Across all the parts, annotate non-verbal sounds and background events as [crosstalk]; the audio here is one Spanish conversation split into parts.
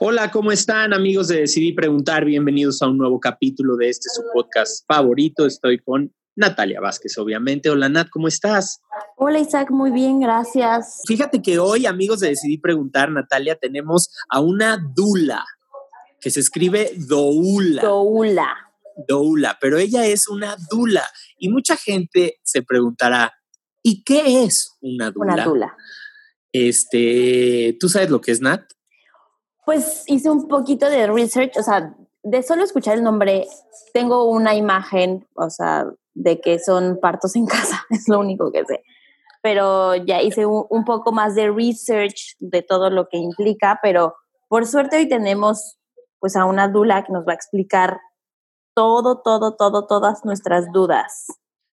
Hola, ¿cómo están amigos de Decidí Preguntar? Bienvenidos a un nuevo capítulo de este su podcast favorito. Estoy con Natalia Vázquez, obviamente. Hola Nat, ¿cómo estás? Hola Isaac, muy bien, gracias. Fíjate que hoy, amigos de Decidí Preguntar, Natalia, tenemos a una dula, que se escribe doula. Doula. Doula, pero ella es una dula. Y mucha gente se preguntará, ¿y qué es una dula? Una dula. Este, ¿tú sabes lo que es Nat? Pues hice un poquito de research, o sea, de solo escuchar el nombre, tengo una imagen, o sea, de que son partos en [laughs] casa, es lo único que sé. Pero ya hice un, un poco más de research de todo lo que implica, pero por suerte hoy tenemos pues a una dula que nos va a explicar todo, todo, todo, todas nuestras dudas.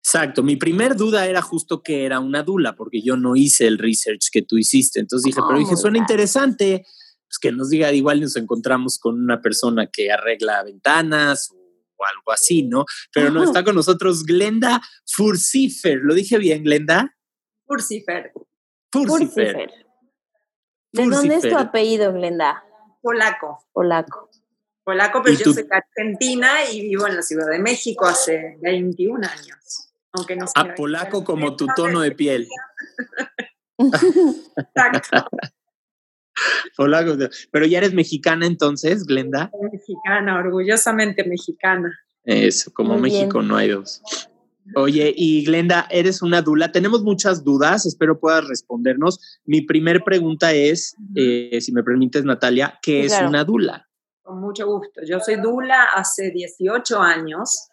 Exacto, mi primer duda era justo que era una dula, porque yo no hice el research que tú hiciste. Entonces dije, pero dije, Oh, suena interesante, pues que nos diga, igual nos encontramos con una persona que arregla ventanas o algo así, ¿no? Pero no, está con nosotros Glenda Furcifer. ¿Lo dije bien, Glenda? Furcifer, Furcifer. Furcifer. ¿De dónde es tu apellido, Glenda? polaco. Polaco. Polaco, pero ¿Y yo tú? soy de argentina y vivo en la Ciudad de México hace 21 años. Aunque no A sea- polaco como tu tono de piel. [laughs] Exacto, [laughs] Polaco. Pero ya eres mexicana entonces, Glenda. mexicana, orgullosamente mexicana. Eso, como Muy bien. México no hay dos. Oye, y Glenda, eres una dula. Tenemos muchas dudas, espero puedas respondernos. Mi primer pregunta es, eh, si me permites, Natalia, ¿qué es una dula? Con mucho gusto. Yo soy dula hace 18 años.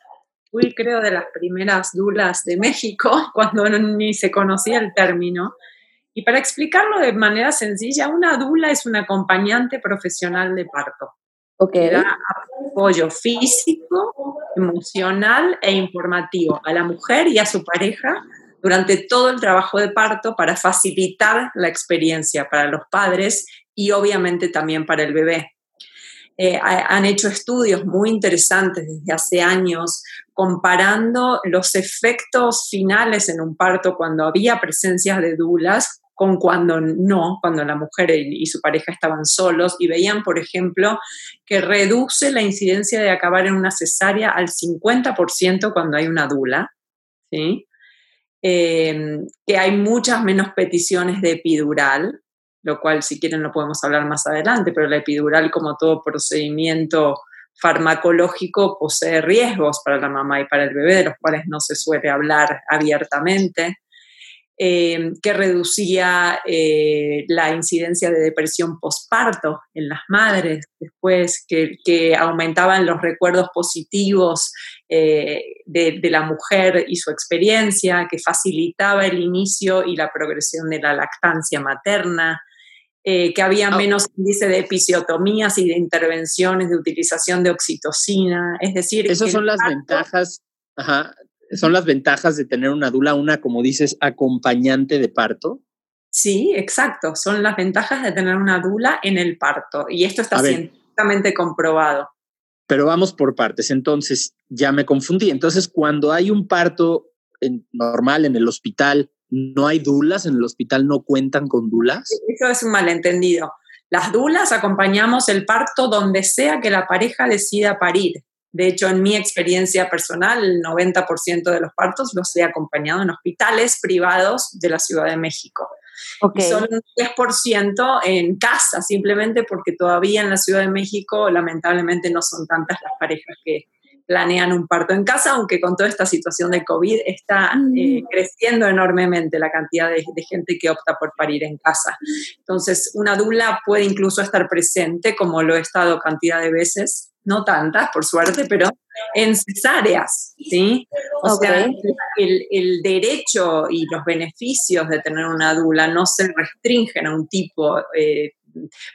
Fui, creo, de las primeras dulas de México, [laughs] cuando ni se conocía el término. Y para explicarlo de manera sencilla, una dula es un acompañante profesional de parto. Ok. que da apoyo físico, emocional e informativo a la mujer y a su pareja durante todo el trabajo de parto para facilitar la experiencia para los padres y obviamente también para el bebé. Eh, ha- han hecho estudios muy interesantes desde hace años comparando los efectos finales en un parto cuando había presencias de dulas con cuando no, cuando la mujer y su pareja estaban solos y veían, por ejemplo, que reduce la incidencia de acabar en una cesárea al 50% cuando hay una dula, ¿sí? Eh, que hay muchas menos peticiones de epidural, lo cual si quieren lo podemos hablar más adelante, pero la epidural como todo procedimiento farmacológico posee riesgos para la mamá y para el bebé, de los cuales no se suele hablar abiertamente eh, que reducía eh, la incidencia de depresión posparto en las madres, después que, que aumentaban los recuerdos positivos eh, de, de la mujer y su experiencia, que facilitaba el inicio y la progresión de la lactancia materna, eh, que había Ah. menos índice de episiotomías y de intervenciones de utilización de oxitocina, es decir, Esas son las parto- ventajas, ajá, son las ventajas de tener una dula, una, como dices, acompañante de parto. Sí, exacto. Son las ventajas de tener una dula en el parto. Y esto está científicamente comprobado. Pero vamos por partes. Entonces, ya me confundí. Entonces, cuando hay un parto en- normal en el hospital, ¿no hay dulas? ¿En el hospital no cuentan con dulas? Eso es un malentendido. Las dulas acompañamos el parto donde sea que la pareja decida parir. De hecho, en mi experiencia personal, el 90% de los partos los he acompañado en hospitales privados de la Ciudad de México. Ok. y solo un 10% en casa, simplemente porque todavía en la Ciudad de México lamentablemente no son tantas las parejas que planean un parto en casa, aunque con toda esta situación de COVID está eh, creciendo enormemente la cantidad de, de gente que opta por parir en casa. Entonces, una dula puede incluso estar presente, como lo he estado cantidad de veces, no tantas, por suerte, pero en cesáreas, ¿sí? O sea, el, el derecho y los beneficios de tener una dula no se restringen a un tipo eh,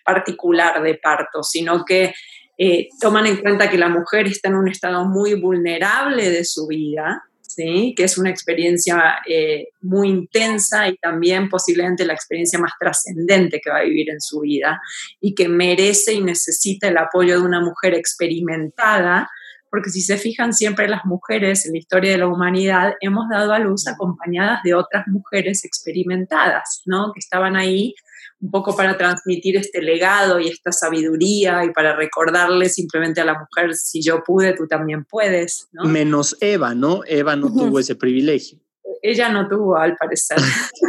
particular de parto, sino que eh, toman en cuenta que la mujer está en un estado muy vulnerable de su vida, ¿sí? que es una experiencia eh, muy intensa y también posiblemente la experiencia más trascendente que va a vivir en su vida y que merece y necesita el apoyo de una mujer experimentada porque si se fijan siempre las mujeres en la historia de la humanidad hemos dado a luz acompañadas de otras mujeres experimentadas, ¿no? Que estaban ahí un poco para transmitir este legado y esta sabiduría y para recordarle simplemente a la mujer, si yo pude, tú también puedes. ¿no? Menos Eva, ¿no? Eva no tuvo ese privilegio. Ella no tuvo, al parecer. [laughs]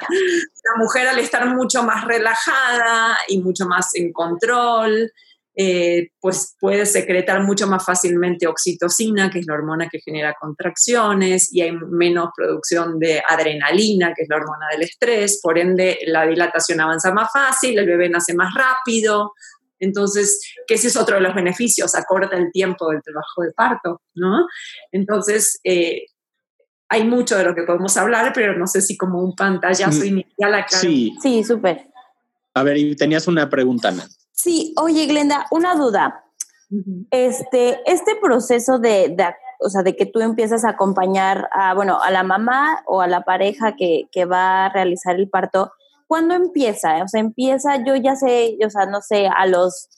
la mujer al estar mucho más relajada y mucho más en control, eh, pues puede secretar mucho más fácilmente oxitocina, que es la hormona que genera contracciones, y hay menos producción de adrenalina, que es la hormona del estrés, por ende la dilatación avanza más fácil, el bebé nace más rápido. Entonces, que ese es otro de los beneficios, acorta el tiempo del trabajo de parto, ¿no? Entonces, eh, hay mucho de lo que podemos hablar, pero no sé si como un pantallazo mm, inicial acá. Sí, sí súper. A ver, y tenías una pregunta, Ana. Sí, oye, Glenda, una duda. Este, este proceso de, o sea, de que tú empiezas a acompañar a, bueno, a la mamá o a la pareja que, va a realizar el parto, ¿cuándo empieza? O sea, empieza, yo ya sé, o sea, no sé, a los,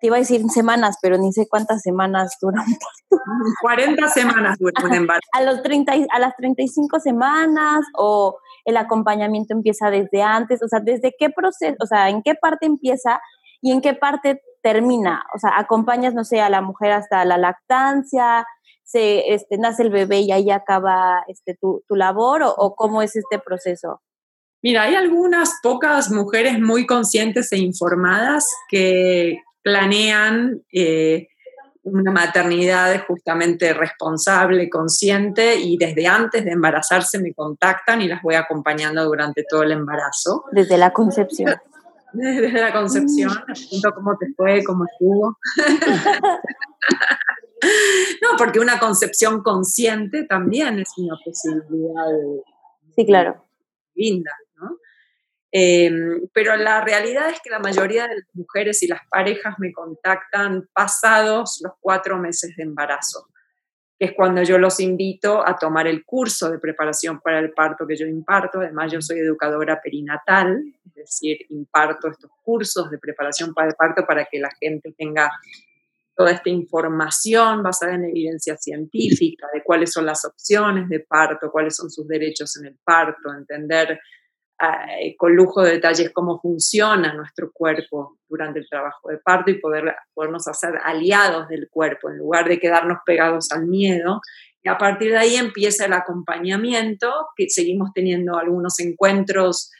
te iba a decir semanas, pero ni sé cuántas semanas dura un parto. [laughs] 40 semanas dura un embarazo. [laughs] A, los 30, a las 35 semanas o el acompañamiento empieza desde antes, o sea, ¿desde qué proceso, o sea, en qué parte empieza y en qué parte termina. O sea, acompañas, no sé, a la mujer hasta la lactancia, se este, nace el bebé y ahí acaba este, tu, labor o, cómo es este proceso. Mira, hay algunas pocas mujeres muy conscientes e informadas que planean eh, una maternidad justamente responsable, consciente y desde antes de embarazarse me contactan y las voy acompañando durante todo el embarazo. Desde la concepción desde la concepción, pregunto cómo te fue, cómo estuvo. [laughs] no, porque una concepción consciente también es una posibilidad sí, claro. linda, ¿no? Em, pero la realidad es que la mayoría de las mujeres y las parejas me contactan pasados los cuatro meses de embarazo es cuando yo los invito a tomar el curso de preparación para el parto que yo imparto. Además, yo soy educadora perinatal, es decir, imparto estos cursos de preparación para el parto para que la gente tenga toda esta información basada en evidencia científica de cuáles son las opciones de parto, cuáles son sus derechos en el parto, entender con lujo de detalles cómo funciona nuestro cuerpo durante el trabajo de parto y poder, podernos hacer aliados del cuerpo en lugar de quedarnos pegados al miedo. Y a partir de ahí empieza el acompañamiento, que seguimos teniendo algunos encuentros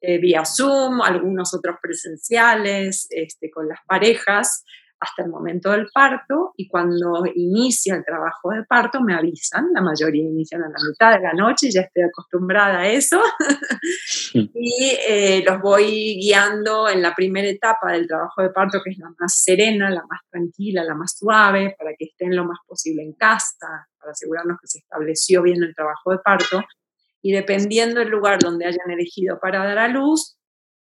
eh, vía Zoom, algunos otros presenciales este, con las parejas, hasta el momento del parto y cuando inicia el trabajo de parto me avisan, la mayoría inician a la mitad de la noche, ya estoy acostumbrada a eso, [laughs] y eh, los voy guiando en la primera etapa del trabajo de parto, que es la más serena, la más tranquila, la más suave, para que estén lo más posible en casa, para asegurarnos que se estableció bien el trabajo de parto. Y dependiendo del lugar donde hayan elegido para dar a luz,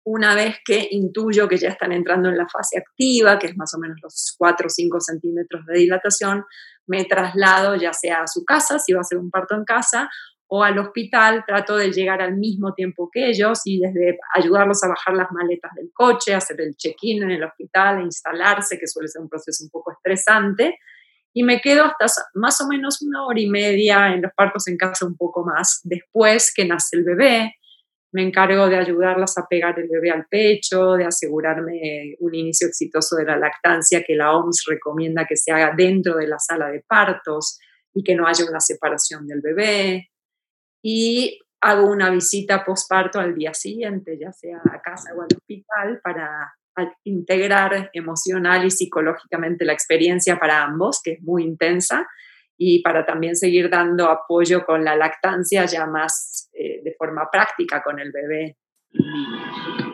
una vez que intuyo que ya están entrando en la fase activa, que es más o menos los 4 o 5 centímetros de dilatación, me traslado ya sea a su casa, si va a ser un parto en casa, o al hospital, trato de llegar al mismo tiempo que ellos y desde ayudarlos a bajar las maletas del coche, hacer el check-in en el hospital, instalarse, que suele ser un proceso un poco estresante, y me quedo hasta más o menos una hora y media en los partos en casa un poco más, después que nace el bebé, me encargo de ayudarlas a pegar el bebé al pecho, de asegurarme un inicio exitoso de la lactancia que la OMS recomienda que se haga dentro de la sala de partos y que no haya una separación del bebé. Y hago una visita postparto al día siguiente, ya sea a casa o al hospital, para integrar emocional y psicológicamente la experiencia para ambos, que es muy intensa, y para también seguir dando apoyo con la lactancia ya más eh, de forma práctica con el bebé.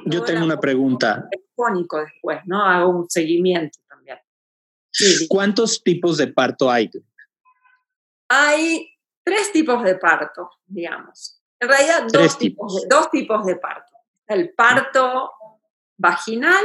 Yo tengo una pregunta. Telefónico después, ¿no? Hago un seguimiento también. ¿Cuántos tipos de parto hay? Hay tres tipos de parto, digamos. En realidad, dos tipos. de, dos tipos de parto. El parto vaginal,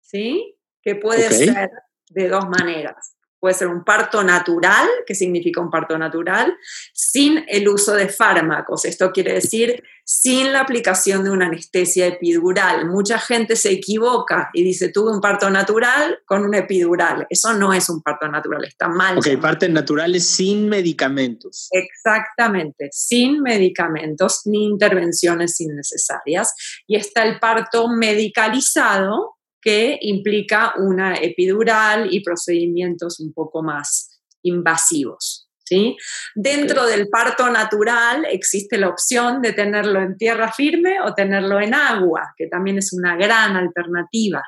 ¿sí? Que puede ser de dos maneras. Puede ser un parto natural, que significa un parto natural, sin el uso de fármacos. Esto quiere decir sin la aplicación de una anestesia epidural. Mucha gente se equivoca y dice, tuve un parto natural con un epidural. Eso no es un parto natural, está mal. Ok, partos naturales sin medicamentos. Exactamente, sin medicamentos ni intervenciones innecesarias. Y está el parto medicalizado, que implica una epidural y procedimientos un poco más invasivos. ¿sí? Dentro del parto natural existe la opción de tenerlo en tierra firme o tenerlo en agua, que también es una gran alternativa.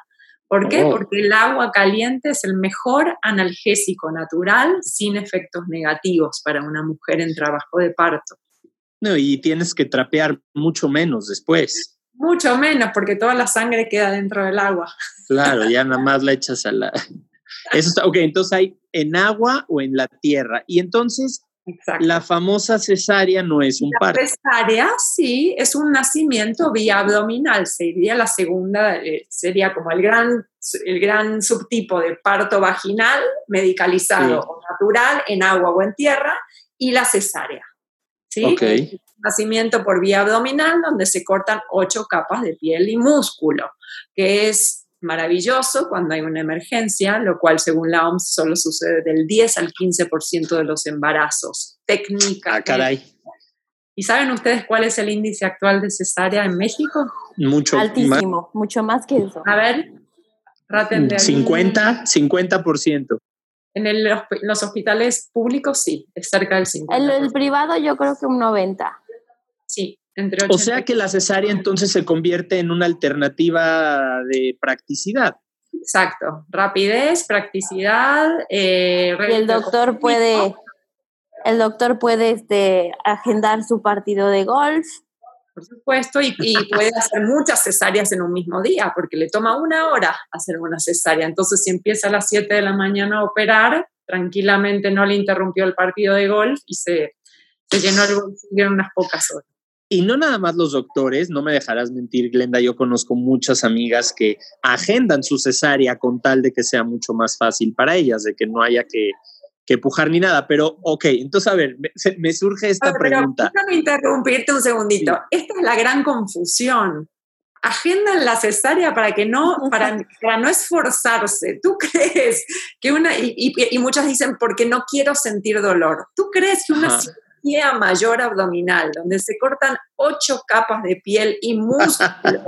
¿Por qué? Oh. Porque el agua caliente es el mejor analgésico natural sin efectos negativos para una mujer en trabajo de parto. No, y tienes que trapear mucho menos después. Mucho menos, porque toda la sangre queda dentro del agua. Claro, ya nada más la echas a la... [laughs] Eso está, ok, entonces hay en agua o en la tierra. Y entonces la famosa cesárea no es un parto. La cesárea, sí, es un nacimiento vía abdominal. Sería la segunda, eh, sería como el gran, el gran subtipo de parto vaginal, medicalizado o natural, en agua o en tierra, y la cesárea. ¿sí? Okay nacimiento por vía abdominal, donde se cortan ocho capas de piel y músculo, que es maravilloso cuando hay una emergencia, lo cual según la OMS solo sucede del 10 al 15% de los embarazos. Técnica. Ah, caray. ¿Y saben ustedes cuál es el índice actual de cesárea en México? Mucho Altísimo, mucho más que eso. A ver, traten de... 50, 50%. En los hospitales públicos sí, es cerca del 50%. En el privado yo creo que un 90%. Sí, entre O sea que la cesárea entonces se convierte en una alternativa de practicidad. Exacto, rapidez, practicidad. Eh, y el doctor puede, el doctor puede este, agendar su partido de golf. Por supuesto, y, y puede hacer muchas cesáreas en un mismo día, porque le toma una hora hacer una cesárea. Entonces, si empieza a las 7 de la mañana a operar, tranquilamente no le interrumpió el partido de golf y se, se llenó el bolsillo en unas pocas horas. Y no nada más los doctores, no me dejarás mentir, Glenda, yo conozco muchas amigas que agendan su cesárea con tal de que sea mucho más fácil para ellas, de que no haya que, que pujar ni nada. Pero, ok, entonces, a ver, me, surge esta pregunta. Déjame interrumpirte un segundito. Esta es la gran confusión. Agendan la cesárea para que no, para, [laughs] para no esforzarse. ¿Tú crees que una, y, y, muchas dicen, porque no quiero sentir dolor. ¿Tú crees que una mayor abdominal, donde se cortan ocho capas de piel y músculo,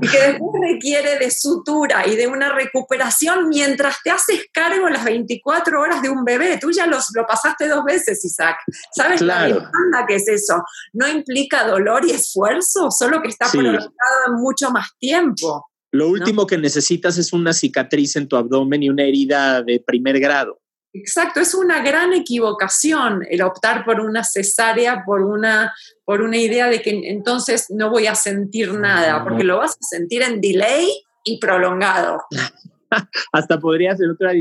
y que después requiere de sutura y de una recuperación mientras te haces cargo las 24 horas de un bebé. Tú ya los, lo pasaste dos veces, Isaac. ¿Sabes la demanda que es eso? No implica dolor y esfuerzo, solo que está prolongado en mucho más tiempo. Lo último que necesitas es una cicatriz en tu abdomen y una herida de primer grado. Exacto, es una gran equivocación el optar por una cesárea, por una, por una idea de que entonces no voy a sentir nada, porque lo vas a sentir en delay y prolongado. [laughs] Hasta podrías, otra,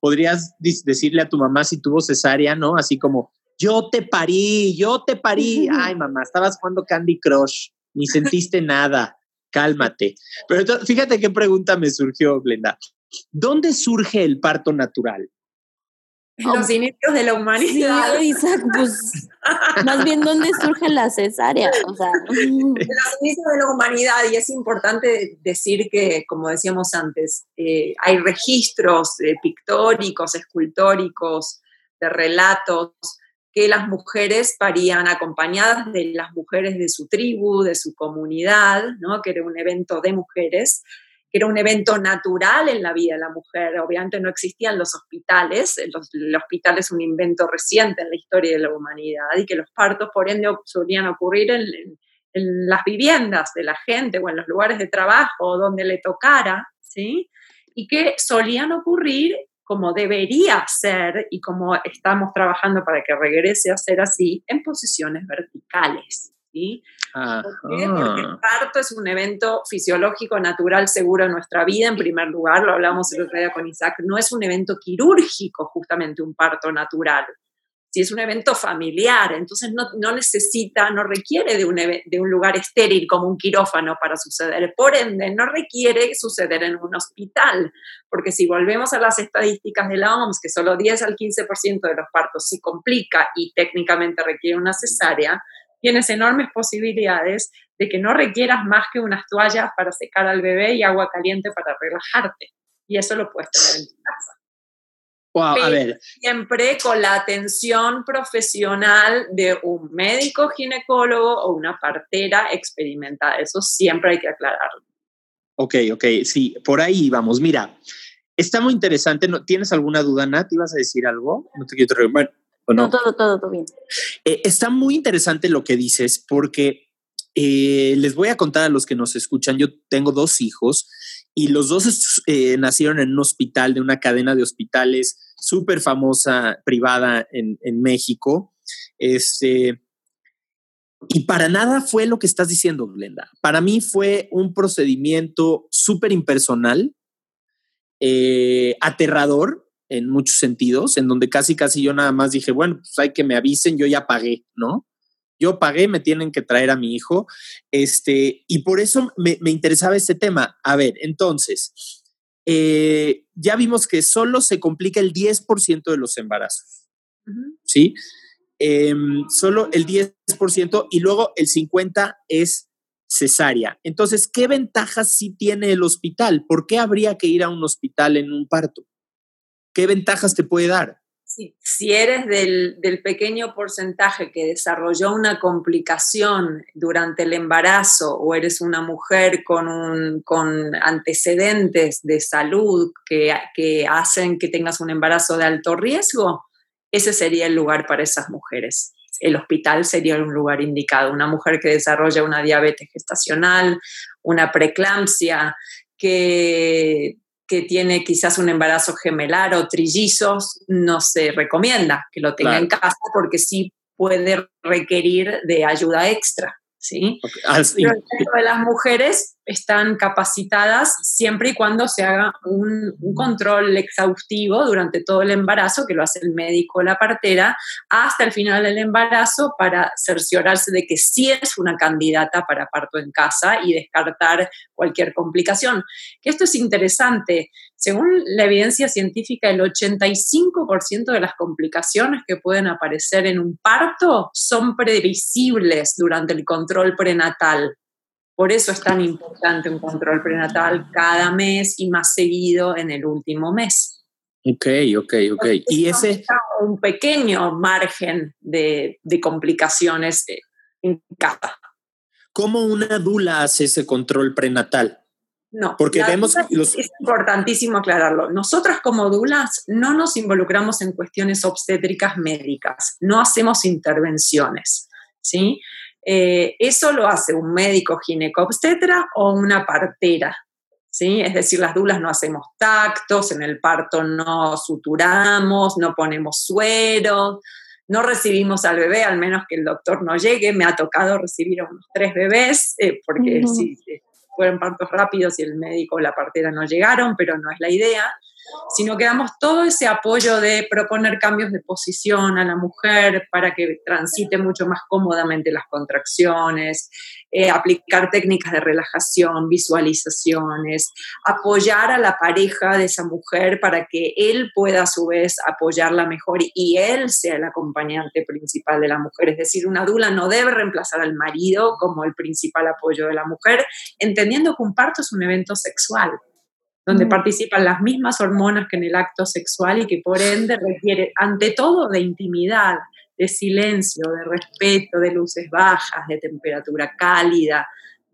podrías decirle a tu mamá si tuvo cesárea, ¿no? Así como, yo te parí, yo te parí. [laughs] Ay, mamá, estabas jugando Candy Crush, ni sentiste nada, cálmate. Pero fíjate qué pregunta me surgió, Glenda. ¿Dónde surge el parto natural? Los inicios de la humanidad. [laughs] Isaac, pues más bien dónde surge la cesárea. O sea. [laughs] [laughs] Los inicios de la humanidad, y es importante decir que, como decíamos antes, eh, hay registros eh, pictóricos, escultóricos, de relatos que las mujeres parían acompañadas de las mujeres de su tribu, de su comunidad, ¿no? que era un evento de mujeres, era un evento natural en la vida de la mujer. Obviamente no existían los hospitales, el, hospital es un invento reciente en la historia de la humanidad y que los partos, por ende, solían ocurrir en, en las viviendas de la gente o en los lugares de trabajo donde le tocara, ¿sí? Y que solían ocurrir como debería ser y como estamos trabajando para que regrese a ser así, en posiciones verticales. ¿Sí? Porque el parto es un evento fisiológico, natural, seguro en nuestra vida, en primer lugar, lo hablamos el otro día con Isaac, no es un evento quirúrgico justamente un parto natural. si es un evento familiar, entonces no, no necesita, no requiere de un, de un lugar estéril como un quirófano para suceder. Por ende, no requiere suceder en un hospital, porque si volvemos a las estadísticas de la OMS, que solo 10 al 15% de los partos se complica y técnicamente requiere una cesárea, tienes enormes posibilidades de que no requieras más que unas toallas para secar al bebé y agua caliente para relajarte. Y eso lo puedes tener en tu casa a ver. Siempre con la atención profesional de un médico ginecólogo o una partera experimentada. Eso siempre hay que aclararlo. Ok, ok, sí, por ahí vamos. Mira, está muy interesante. ¿Tienes alguna duda, Nat? ¿Ibas a decir algo? No te quiero bueno, no? no? todo, todo, todo bien. Eh, está muy interesante lo que dices porque eh, les voy a contar a los que nos escuchan. Yo tengo dos hijos y los dos eh, nacieron en un hospital de una cadena de hospitales súper famosa privada en, México. Este, y para nada fue lo que estás diciendo, Glenda. Para mí fue un procedimiento súper impersonal, aterrador en muchos sentidos, en donde casi, casi yo nada más dije, bueno, pues hay que me avisen, yo ya pagué, ¿no? Yo pagué, me tienen que traer a mi hijo. Este, y por eso me, me interesaba este tema. A ver, entonces, eh, ya vimos que solo se complica el 10% de los embarazos. ¿Sí? Em, solo el 10% y luego el 50% es cesárea. Entonces, ¿qué ventajas sí tiene el hospital? ¿Por qué habría que ir a un hospital en un parto? ¿Qué ventajas te puede dar? si eres del, pequeño porcentaje que desarrolló una complicación durante el embarazo o eres una mujer con, antecedentes de salud que, que hacen que tengas un embarazo de alto riesgo, ese sería el lugar para esas mujeres. El hospital sería un lugar indicado. Una mujer que desarrolla una diabetes gestacional, una preeclampsia, que que tiene quizás un embarazo gemelar o trillizos, no se recomienda que lo tenga en casa porque sí puede requerir de ayuda extra. ¿Sí? Ah, Pero el de las mujeres están capacitadas siempre y cuando se haga un, control exhaustivo durante todo el embarazo, que lo hace el médico o la partera, hasta el final del embarazo para cerciorarse de que sí es una candidata para parto en casa y descartar cualquier complicación. Que esto es interesante. Según la evidencia científica, el 85% de las complicaciones que pueden aparecer en un parto son previsibles durante el control prenatal. Por eso es tan importante un control prenatal cada mes y más seguido en el último mes. Ok, ok, ok. y ese... Un pequeño margen de, complicaciones eh, en cada. ¿Cómo una dula hace ese control prenatal? No, porque vemos es importantísimo aclararlo. Nosotras como dulas no nos involucramos en cuestiones obstétricas médicas, no hacemos intervenciones, ¿sí? Eh, eso lo hace un médico ginecobstetra o una partera. ¿sí? Es decir, las dulas no hacemos tactos, en el parto no suturamos, no ponemos suero, no recibimos al bebé, al menos que el doctor no llegue. Me ha tocado recibir a unos tres bebés, eh, porque si fueron partos rápidos y el médico o la partera no llegaron, pero no es la idea sino que damos todo ese apoyo de proponer cambios de posición a la mujer para que transite mucho más cómodamente las contracciones, eh, aplicar técnicas de relajación, visualizaciones, apoyar a la pareja de esa mujer para que él pueda a su vez apoyarla mejor y él sea el acompañante principal de la mujer. Es decir, una dula no debe reemplazar al marido como el principal apoyo de la mujer, entendiendo que un parto es un evento sexual donde participan las mismas hormonas que en el acto sexual y que por ende requiere, ante todo, de intimidad, de silencio, de respeto, de luces bajas, de temperatura cálida,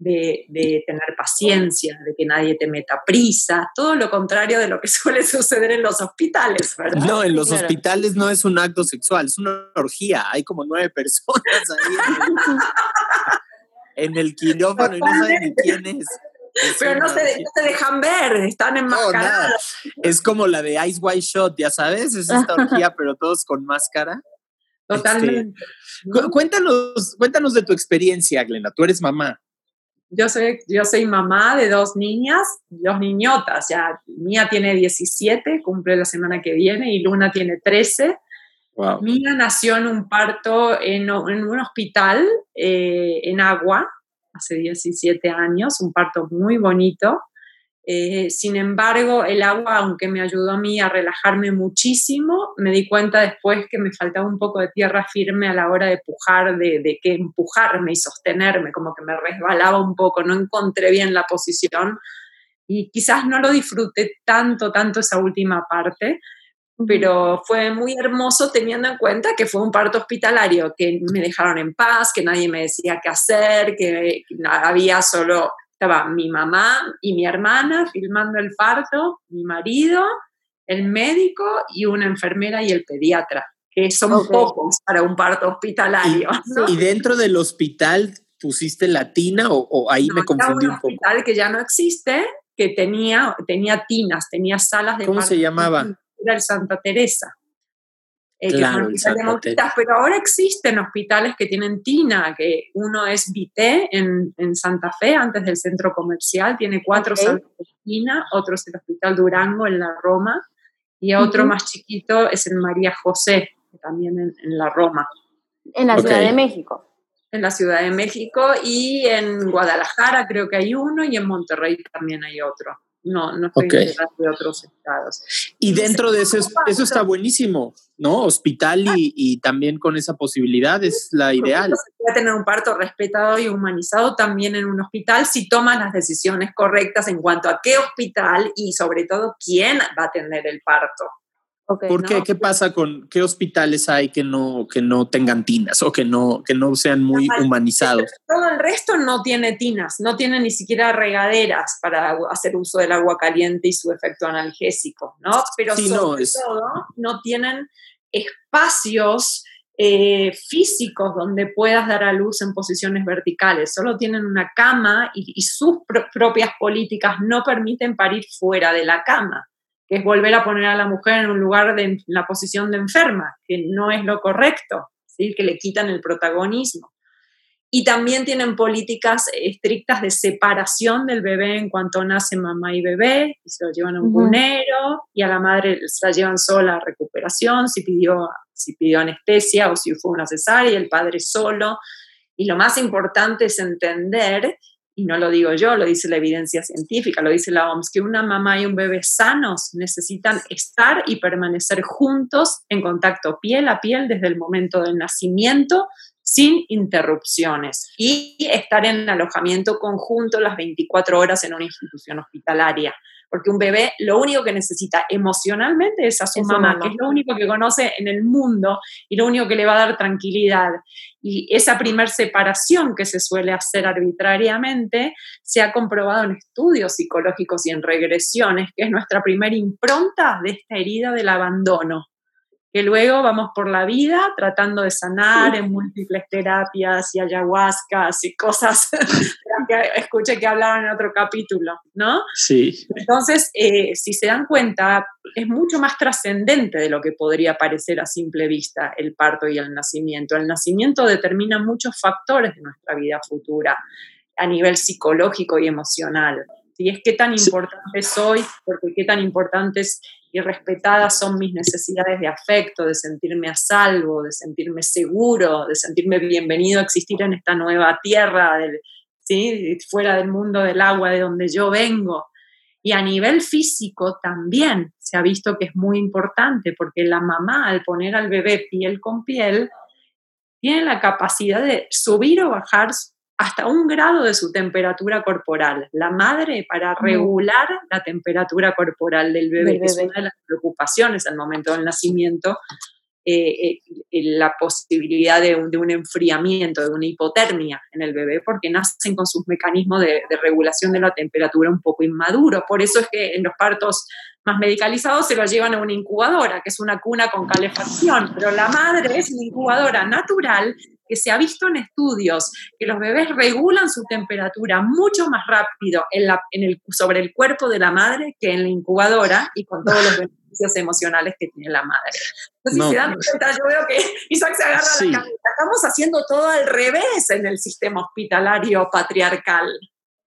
de, tener paciencia, de que nadie te meta prisa, todo lo contrario de lo que [laughs] suele suceder en los hospitales, ¿verdad? No, en los hospitales no es un acto sexual, es una orgía, hay como nueve personas ahí en el, quirófano y no saben ni quién es. Pero no se, dejan ver, están enmascarados. es como la de Ice White Shot, ya sabes, es esta [laughs] orgía, pero todos con máscara. Totalmente. Este, cuéntanos, cuéntanos de tu experiencia, Glenda. Tú eres mamá. Yo soy, yo soy mamá de dos niñas, dos niñotas. Ya, mía tiene 17, cumple la semana que viene, y Luna tiene 13. Mía nació en un parto en, un hospital eh, en Agua, hace 17 años, un parto muy bonito. Eh, sin embargo, el agua, aunque me ayudó a mí a relajarme muchísimo, me di cuenta después que me faltaba un poco de tierra firme a la hora de pujar, de, de que empujarme y sostenerme, como que me resbalaba un poco, no encontré bien la posición. Y quizás no lo disfruté tanto, tanto esa última parte, pero fue muy hermoso teniendo en cuenta que fue un parto hospitalario, que me dejaron en paz, que nadie me decía qué hacer, que había solo, estaba mi mamá y mi hermana filmando el parto, mi marido, el médico y una enfermera y el pediatra, que son pocos para un parto hospitalario. ¿Y, dentro del hospital pusiste latina o, o ahí me confundí un, un poco? hospital que ya no existe, que tenía, tenía tinas, tenía salas de... ¿Cómo se llamaba? Era el Santa Teresa. Eh, claro, pero ahora existen hospitales que tienen tina, que uno es Vité en, en Santa Fe, antes del centro comercial, tiene cuatro salas de tina, otro es el Hospital Durango en la Roma, y otro más chiquito es en María José, también en, en la Roma. En la Ciudad de México en la Ciudad de México y en Guadalajara creo que hay uno y en Monterrey también hay otro. No, no estoy okay. de otros estados. Y dentro de eso, eso está buenísimo, ¿no? Hospital y, y también con esa posibilidad es la ideal. Puede tener un parto respetado y humanizado también en un hospital si toman las decisiones correctas en cuanto a qué hospital y sobre todo quién va a atender el parto. ¿Por qué? ¿Qué pasa con qué hospitales hay que no, que no tengan tinas o que no, que no sean muy humanizados? Todo el resto no tiene tinas, no tiene ni siquiera regaderas para hacer uso del agua caliente y su efecto analgésico, ¿no? Pero sobre todo no tienen espacios eh, físicos donde puedas dar a luz en posiciones verticales. Solo tienen una cama y, y sus propias políticas no permiten parir fuera de la cama que es volver a poner a la mujer en un lugar de en la posición de enferma, que no es lo correcto, ¿sí? que le quitan el protagonismo. Y también tienen políticas estrictas de separación del bebé en cuanto nace mamá y bebé, y se lo llevan a un cunero, y a la madre se la llevan sola a recuperación, si pidió, si pidió anestesia o si fue una cesárea, y el padre solo. Y lo más importante es entender y no lo digo yo, lo dice la evidencia científica, lo dice la OMS, que una mamá y un bebé sanos necesitan estar y permanecer juntos en contacto piel a piel desde el momento del nacimiento sin interrupciones. Y estar en alojamiento conjunto las 24 horas en una institución hospitalaria porque un bebé lo único que necesita emocionalmente es a su, mamá, que es lo único que conoce en el mundo y lo único que le va a dar tranquilidad. Y esa primer separación que se suele hacer arbitrariamente se ha comprobado en estudios psicológicos y en regresiones, que es nuestra primera impronta de esta herida del abandono que luego vamos por la vida tratando de sanar en múltiples terapias y ayahuascas y cosas [laughs] que escuché que hablaban en otro capítulo, ¿no? Sí. Entonces, eh, si se dan cuenta, es mucho más trascendente de lo que podría parecer a simple vista el parto y el nacimiento. El nacimiento determina muchos factores de nuestra vida futura a nivel psicológico y emocional. Y es qué tan importante soy, porque qué tan importantes y respetadas son mis necesidades de afecto, de sentirme a salvo, de sentirme seguro, de sentirme bienvenido a existir en esta nueva tierra, fuera del mundo del agua de donde yo vengo. Y a nivel físico también se ha visto que es muy importante, porque la mamá al poner al bebé piel con piel, tiene la capacidad de subir o bajar hasta un grado de su temperatura corporal. La madre para regular la temperatura corporal del bebé, que es una de las preocupaciones al momento del nacimiento, eh, eh, la posibilidad de un, enfriamiento, de una hipotermia en el bebé, porque nacen con sus mecanismos de, de, regulación de la temperatura un poco inmaduros. Por eso es que en los partos más medicalizados se lo llevan a una incubadora, que es una cuna con calefacción, pero la madre es una incubadora natural que se ha visto en estudios que los bebés regulan su temperatura mucho más rápido en la, en el, sobre el cuerpo de la madre que en la incubadora y con todos los [laughs] beneficios emocionales que tiene la madre. Entonces, si se dan cuenta, yo veo que Isaac se agarra la cabeza. Estamos haciendo todo al revés en el sistema hospitalario patriarcal.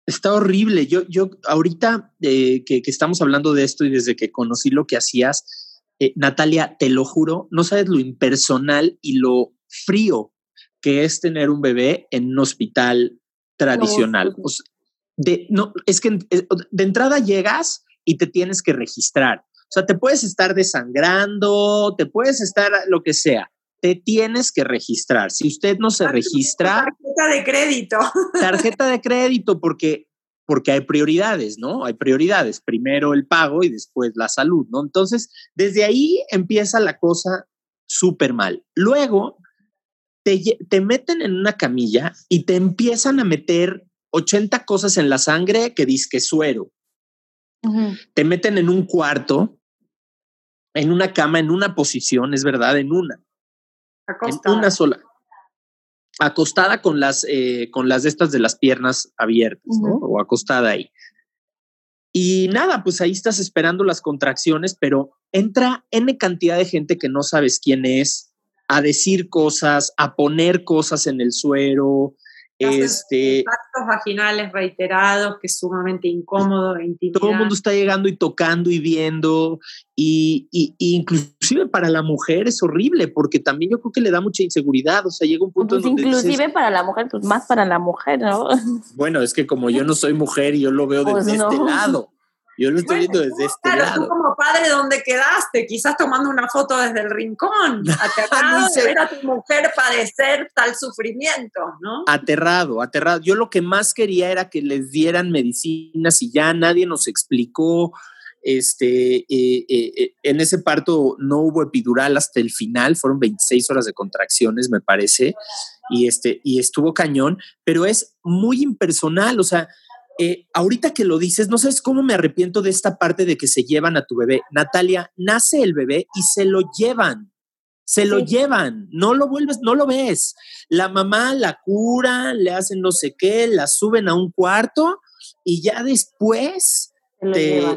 Está horrible. Yo, yo ahorita eh, que, que, estamos hablando de esto y desde que conocí lo que hacías, eh, Natalia, te lo juro, no sabes lo impersonal y lo frío que es tener un bebé en un hospital tradicional. de, no, es que de entrada llegas y te tienes que registrar. O sea, te puedes estar desangrando, te puedes estar lo que sea. Te tienes que registrar. Si usted no se registra. Tarjeta de crédito. [laughs] Tarjeta de crédito, porque porque hay prioridades, ¿no? Hay prioridades, primero el pago y después la salud, ¿no? Entonces, desde ahí empieza la cosa súper mal. Luego, te, te, meten en una camilla y te empiezan a meter 80 cosas en la sangre que que suero. Te meten en un cuarto, en una cama, en una posición, es verdad, en una. En una sola acostada con las, eh, con las de estas de las piernas abiertas, ¿no? O acostada ahí. Y nada, pues ahí estás esperando las contracciones, pero entra N cantidad de gente que no sabes quién es, a decir cosas, a poner cosas en el suero, este, impactos vaginales reiterados, que es sumamente incómodo e Todo el mundo está llegando y tocando y viendo, y, y, inclusive para la mujer es horrible, porque también yo creo que le da mucha inseguridad, o sea, llega un punto pues Inclusive para la mujer, pues más para la mujer, ¿no? Bueno, es que como yo no soy mujer, yo lo veo desde pues este lado. Yo lo estoy viendo desde este claro, lado. Tú como padre, ¿dónde quedaste? Quizás tomando una foto desde el rincón, [laughs] aterrado de ver a tu mujer padecer tal sufrimiento, ¿no? Aterrado, aterrado. Yo lo que más quería era que les dieran medicinas y ya nadie nos explicó. Este, eh, eh, eh, en ese parto no hubo epidural hasta el final, fueron 26 horas de contracciones, me parece, y, este, y estuvo cañón, pero es muy impersonal, o sea, eh, ahorita que lo dices, no sabes cómo me arrepiento de esta parte de que se llevan a tu bebé. Natalia, nace el bebé y se lo llevan. Se lo llevan, no lo vuelves, no lo ves. La mamá la cura, le hacen no sé qué, la suben a un cuarto y ya después,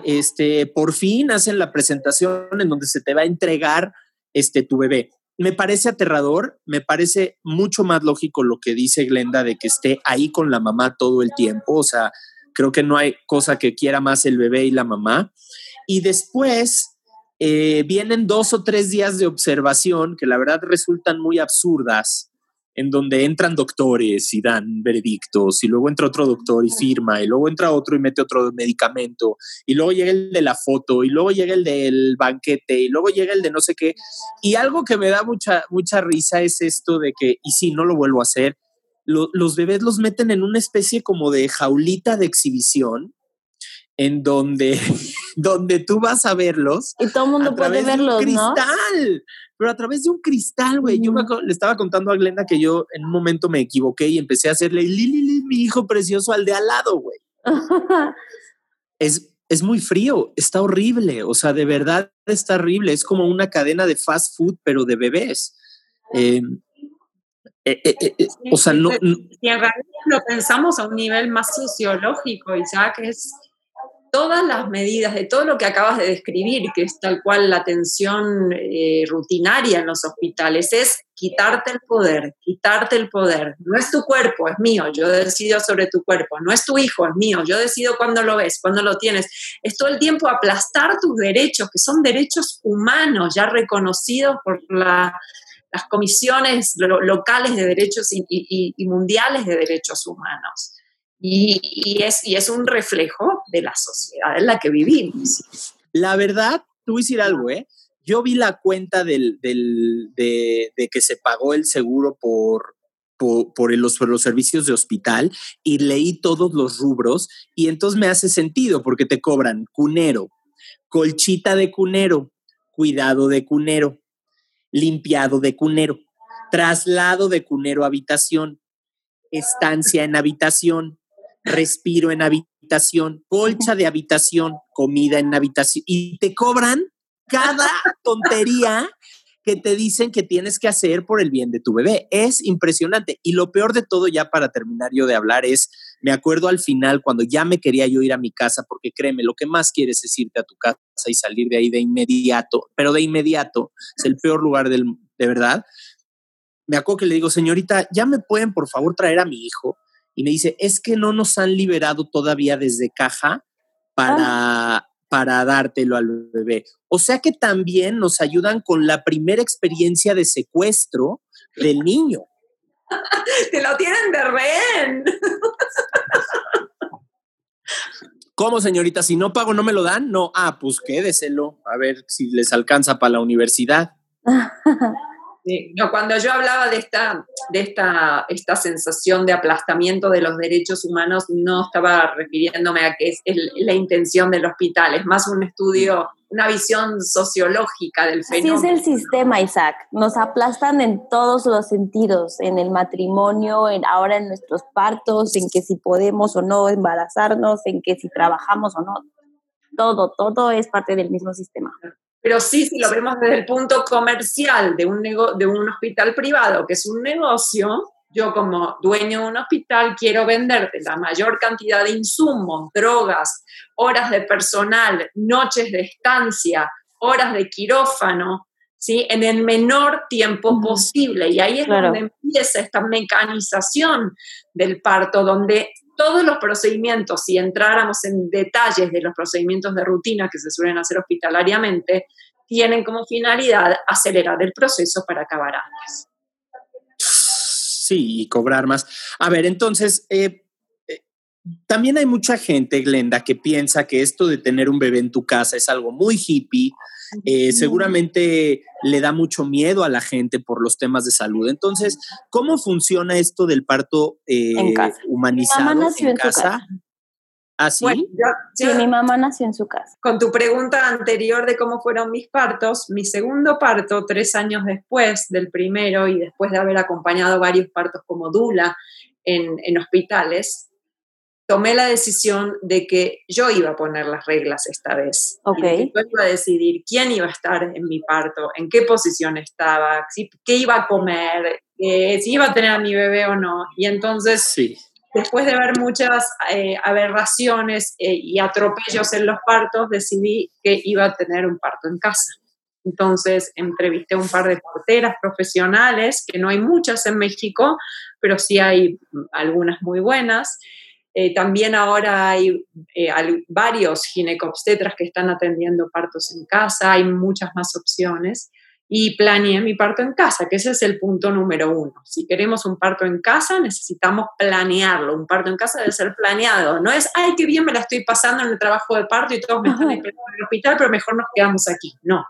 este, por fin hacen la presentación en donde se te va a entregar este, tu bebé. Me parece aterrador, me parece mucho más lógico lo que dice Glenda de que esté ahí con la mamá todo el tiempo, o sea, creo que no hay cosa que quiera más el bebé y la mamá. Y después eh, vienen dos o tres días de observación que la verdad resultan muy absurdas, en donde entran doctores y dan veredictos, y luego entra otro doctor y firma, y luego entra otro y mete otro medicamento, y luego llega el de la foto, y luego llega el del banquete, y luego llega el de no sé qué. Y algo que me da mucha, mucha risa es esto de que, y sí, no lo vuelvo a hacer, los bebés los meten en una especie como de jaulita de exhibición, en donde, [laughs] donde tú vas a verlos. Y todo el mundo puede verlos, cristal, pero a través de un cristal, güey. Yo le estaba contando a Glenda que yo en un momento me equivoqué y empecé a hacerle Lili, mi hijo precioso, al de al lado, güey. [laughs] es, es muy frío, está horrible, o sea, de verdad está horrible. Es como una cadena de fast food, pero de bebés. Eh, eh, eh, o sea, no, Si en realidad lo pensamos a un nivel más sociológico, Isaac, es todas las medidas de todo lo que acabas de describir, que es tal cual la atención eh, rutinaria en los hospitales, es quitarte el poder, quitarte el poder. No es tu cuerpo, es mío, yo decido sobre tu cuerpo. No es tu hijo, es mío, yo decido cuándo lo ves, cuándo lo tienes. Es todo el tiempo aplastar tus derechos, que son derechos humanos ya reconocidos por las comisiones locales de derechos y mundiales de derechos humanos. Y, es, y es un reflejo de la sociedad en la que vivimos. La verdad, tú voy a decir algo, ¿eh? Yo vi la cuenta del, del, de, que se pagó el seguro por, por, por, los, por, los, servicios de hospital y leí todos los rubros y entonces me hace sentido porque te cobran cunero, colchita de cunero, cuidado de cunero, limpiado de cunero, traslado de cunero a habitación, estancia en habitación, respiro en habitación, colcha de habitación, comida en habitación, y te cobran cada tontería que te dicen que tienes que hacer por el bien de tu bebé. Es impresionante. Y lo peor de todo, ya para terminar yo de hablar, es, me acuerdo al final cuando ya me quería yo ir a mi casa, porque créeme, lo que más quieres es irte a tu casa y salir de ahí de inmediato, pero de inmediato, es el peor lugar del, de verdad. Me acuerdo que le digo, señorita, ya me pueden por favor traer a mi hijo y me dice, es que no nos han liberado todavía desde caja para, para dártelo al bebé. O sea que también nos ayudan con la primera experiencia de secuestro del niño. [laughs] Te lo tienen de rehén. [laughs] ¿Cómo, señorita? Si no pago, ¿no me lo dan? No. Ah, pues quédeselo. A ver si les alcanza para la universidad. [laughs] no, cuando yo hablaba de esta, de esta, esta sensación de aplastamiento de los derechos humanos, no estaba refiriéndome a que es, la intención del hospital, es más un estudio, una visión sociológica del fenómeno. Así es el sistema, Isaac. Nos aplastan en todos los sentidos, en el matrimonio, en, ahora en nuestros partos, en que si podemos o no embarazarnos, en que si trabajamos o no. Todo, todo es parte del mismo sistema. Pero sí, si lo vemos desde el punto comercial de un, de un hospital privado, que es un negocio, yo como dueño de un hospital quiero venderte la mayor cantidad de insumos, drogas, horas de personal, noches de estancia, horas de quirófano, ¿sí? en el menor tiempo posible. Y ahí es donde empieza esta mecanización del parto, donde todos los procedimientos, si entráramos en detalles de los procedimientos de rutina que se suelen hacer hospitalariamente, tienen como finalidad acelerar el proceso para acabar antes. Sí, y cobrar más. A ver, entonces, eh, eh, también hay mucha gente, Glenda, que piensa que esto de tener un bebé en tu casa es algo muy hippie, eh, seguramente le da mucho miedo a la gente por los temas de salud. Entonces, ¿cómo funciona esto del parto eh, humanizado en, casa? ¿Así? ¿Ah, sí, mi mamá nació en su casa. Con tu pregunta anterior de cómo fueron mis partos, mi segundo parto, tres años después del primero y después de haber acompañado varios partos como Dula en, en hospitales, tomé la decisión de que yo iba a poner las reglas esta vez. Okay. yo iba a decidir quién iba a estar en mi parto, en qué posición estaba, qué iba a comer, eh, si iba a tener a mi bebé o no. Y entonces, después de ver muchas eh, aberraciones eh, y atropellos en los partos, decidí que iba a tener un parto en casa. Entonces entrevisté a un par de porteras profesionales, que no hay muchas en México, pero sí hay algunas muy buenas. Eh, también ahora hay, eh, varios ginecobstetras que están atendiendo partos en casa, hay muchas más opciones. Y planeé mi parto en casa, que ese es el punto número uno. Si queremos un parto en casa, necesitamos planearlo. Un parto en casa debe ser planeado. No es, ay, qué bien me la estoy pasando en el trabajo de parto y todos me están esperando en el hospital, pero mejor nos quedamos aquí. No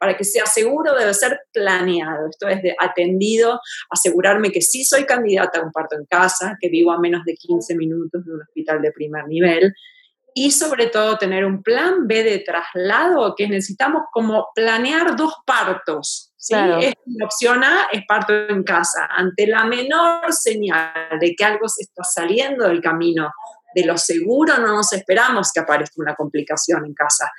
para que sea seguro debe ser planeado. Esto es de atendido, asegurarme que sí soy candidata a un parto en casa, que vivo a menos de 15 minutos de un hospital de primer nivel y sobre todo tener un plan B de traslado que necesitamos como planear dos partos. ¿sí? Es, opción A es parto en casa. Ante la menor señal de que algo se está saliendo del camino de lo seguro no nos esperamos que aparezca una complicación en casa.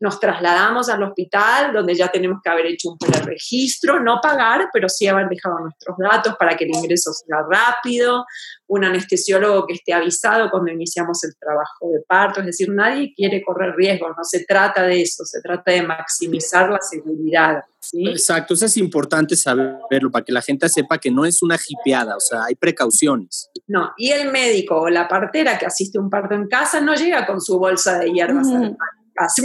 Nos trasladamos al hospital donde ya tenemos que haber hecho un preregistro, no pagar, pero sí haber dejado nuestros datos para que el ingreso sea rápido, un anestesiólogo que esté avisado cuando iniciamos el trabajo de parto, es decir, nadie quiere correr riesgos, no se trata de eso, se trata de maximizar la seguridad. Exacto, eso es importante saberlo para que la gente sepa que no es una jipeada, o sea, hay precauciones. No, y el médico o la partera que asiste a un parto en casa no llega con su bolsa de hierbas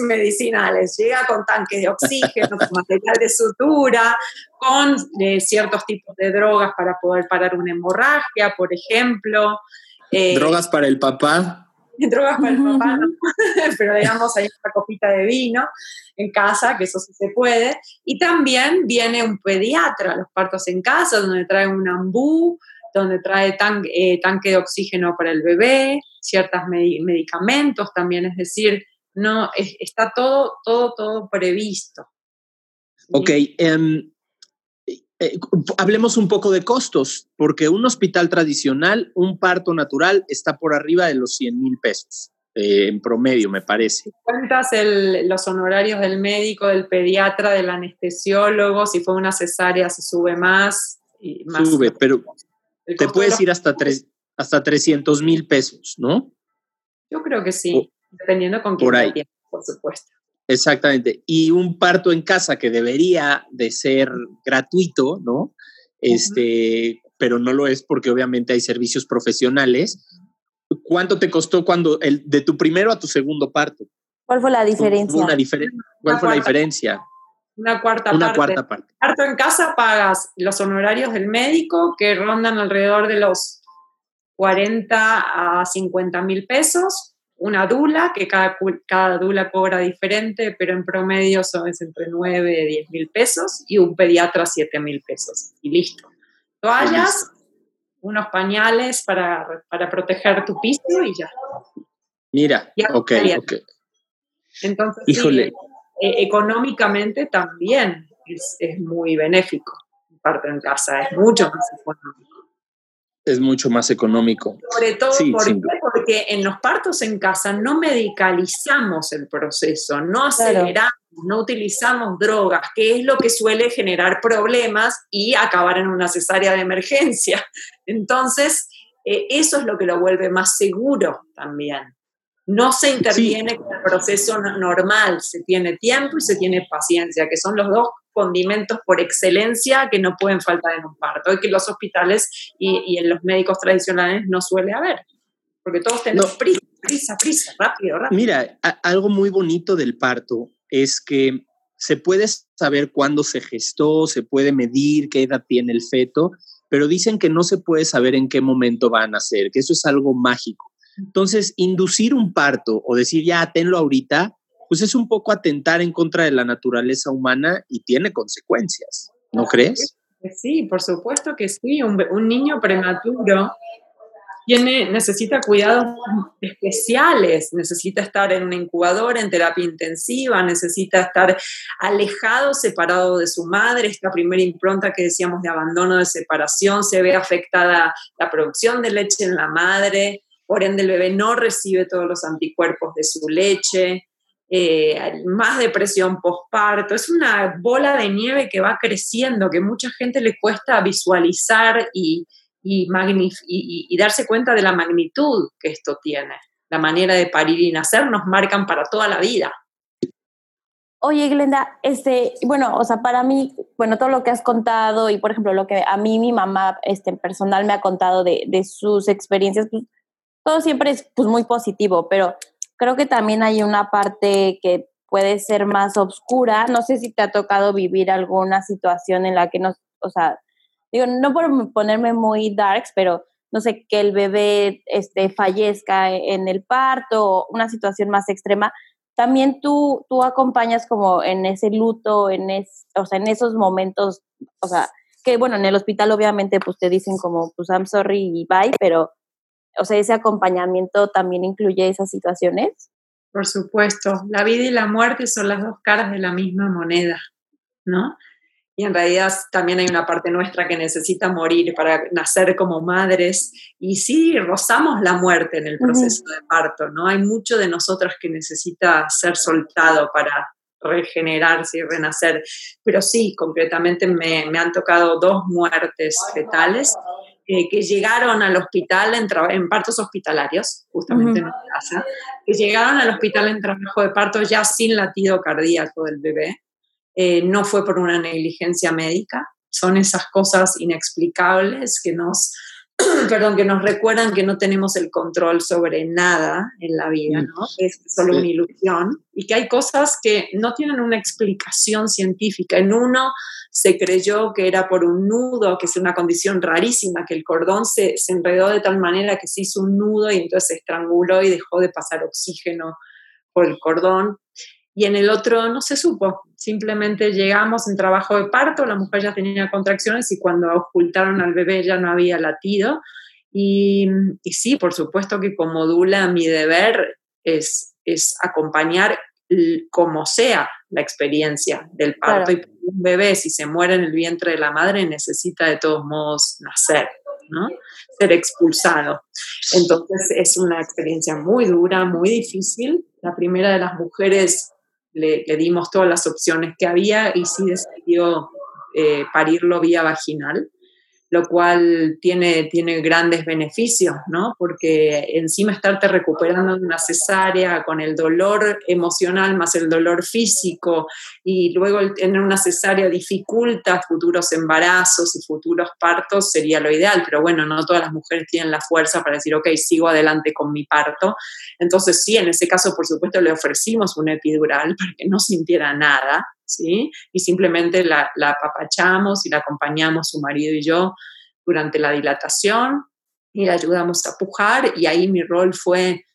medicinales, llega con tanques de oxígeno, con material de sutura, con eh, ciertos tipos de drogas para poder parar una hemorragia, por ejemplo. Eh, ¿Drogas para el papá? [laughs] Drogas para el papá, [laughs] pero digamos hay una copita de vino en casa, que eso sí se puede. Y también viene un pediatra a los partos en casa, donde trae un ambú, donde trae eh, tanque de oxígeno para el bebé, ciertos medicamentos también, es decir, no, está todo, todo, todo previsto. Ok, em, eh, hablemos un poco de costos, porque un hospital tradicional, un parto natural está por arriba de los 100 mil pesos. Eh, en promedio, me parece. ¿Cuentas los honorarios del médico, del pediatra, del anestesiólogo? Si fue una cesárea, se sube más. Y más sube, pero te puedes ir hasta, tres, hasta 300 mil pesos, ¿no? Yo creo que sí, dependiendo con quién por, por supuesto. Exactamente. Y un parto en casa que debería de ser gratuito, ¿no? Este, pero no lo es porque obviamente hay servicios profesionales. ¿Cuánto te costó cuando el de tu primero a tu segundo parto? ¿Cuál fue la diferencia? Una. ¿Cuál fue la diferencia? Una cuarta Una parte. cuarta parte. Parto en casa pagas los honorarios del médico que rondan alrededor de los 40 a 50 mil pesos. Una dula, que cada, cada dula cobra diferente, pero en promedio son entre 9 y 10 mil pesos. Y un pediatra 7 mil pesos. Y listo. Toallas, unos pañales para, para proteger tu piso y ya. Mira, Ya, ok, ok. Entonces, sí, eh, económicamente también es, es muy benéfico. Parto en casa es mucho más económico. Es mucho más económico. Sobre todo Sí, porque en los partos en casa no medicalizamos el proceso, no Claro. aceleramos, no utilizamos drogas, que es lo que suele generar problemas y acabar en una cesárea de emergencia. Entonces, eh, eso es lo que lo vuelve más seguro también. No se interviene con el proceso no- normal, se tiene tiempo y se tiene paciencia, que son los dos condimentos por excelencia que no pueden faltar en un parto y que los hospitales y, y en los médicos tradicionales no suele haber, porque todos tenemos No. prisa, prisa, prisa, rápido, rápido. Mira, a- algo muy bonito del parto es que se puede saber cuándo se gestó, se puede medir qué edad tiene el feto, pero dicen que no se puede saber en qué momento va a nacer, que eso es algo mágico. Entonces, inducir un parto o decir ya, tenlo ahorita, pues es un poco atentar en contra de la naturaleza humana y tiene consecuencias, ¿no crees? Sí, por supuesto que sí. Un, un niño prematuro tiene, necesita cuidados especiales, necesita estar en una incubadora, en terapia intensiva, necesita estar alejado, separado de su madre. Esta primera impronta que decíamos de abandono, de separación, se ve afectada la producción de leche en la madre, por ende el bebé no recibe todos los anticuerpos de su leche. Eh, más depresión postparto, es una bola de nieve que va creciendo, que mucha gente le cuesta visualizar y, y, darse cuenta de la magnitud que esto tiene. La manera de parir y nacer nos marcan para toda la vida. Oye, Glenda, este, bueno, o sea, para mí, bueno, todo lo que has contado y, por ejemplo, lo que a mí mi mamá, este, personal me ha contado de, de sus experiencias, pues, todo siempre es, pues, muy positivo, pero creo que también hay una parte que puede ser más oscura. No sé si te ha tocado vivir alguna situación en la que nos, o sea, digo, no por ponerme muy darks, pero no sé, que el bebé este, fallezca en el parto una situación más extrema también tú, tú acompañas como en ese luto, en, es, o sea, en esos momentos, o sea, que bueno, en el hospital obviamente pues te dicen como, pues I'm sorry y bye, pero, o sea, ese acompañamiento también incluye esas situaciones. Por supuesto, la vida y la muerte son las dos caras de la misma moneda, ¿no? Y en realidad también hay una parte nuestra que necesita morir para nacer como madres. Y sí, rozamos la muerte en el proceso de parto, ¿no? Hay mucho de nosotras que necesita ser soltado para regenerarse y renacer. Pero sí, concretamente me, me han tocado dos muertes fetales eh, que llegaron al hospital en, en partos hospitalarios, justamente uh -huh. en mi casa, que llegaron al hospital en trabajo de parto ya sin latido cardíaco del bebé. Eh, no fue por una negligencia médica, son esas cosas inexplicables que nos, [clears throat] perdón, que nos recuerdan que no tenemos el control sobre nada en la vida, ¿no? Es solo una ilusión y que hay cosas que no tienen una explicación científica. En uno se creyó que era por un nudo, que es una condición rarísima, que el cordón se, se enredó de tal manera que se hizo un nudo y entonces se estranguló y dejó de pasar oxígeno por el cordón. Y en el otro no se supo, simplemente llegamos en trabajo de parto, la mujer ya tenía contracciones y cuando ocultaron al bebé ya no había latido. Y, y sí, por supuesto que como dula mi deber es, es acompañar como sea la experiencia del parto. Claro. Y un bebé, si se muere en el vientre de la madre, necesita de todos modos nacer, ¿no? Ser expulsado. Entonces es una experiencia muy dura, muy difícil. La primera de las mujeres le, le dimos todas las opciones que había y sí decidió eh, parirlo vía vaginal. Lo cual tiene, tiene grandes beneficios, ¿no? Porque encima estarte recuperando de una cesárea con el dolor emocional más el dolor físico y luego tener una cesárea dificulta futuros embarazos y futuros partos sería lo ideal, pero bueno, no todas las mujeres tienen la fuerza para decir, ok, sigo adelante con mi parto. Entonces sí, en ese caso, por supuesto, le ofrecimos una epidural para que no sintiera nada, ¿sí? Y simplemente la, la apapachamos y la acompañamos su marido y yo durante la dilatación y la ayudamos a pujar y ahí mi rol fue,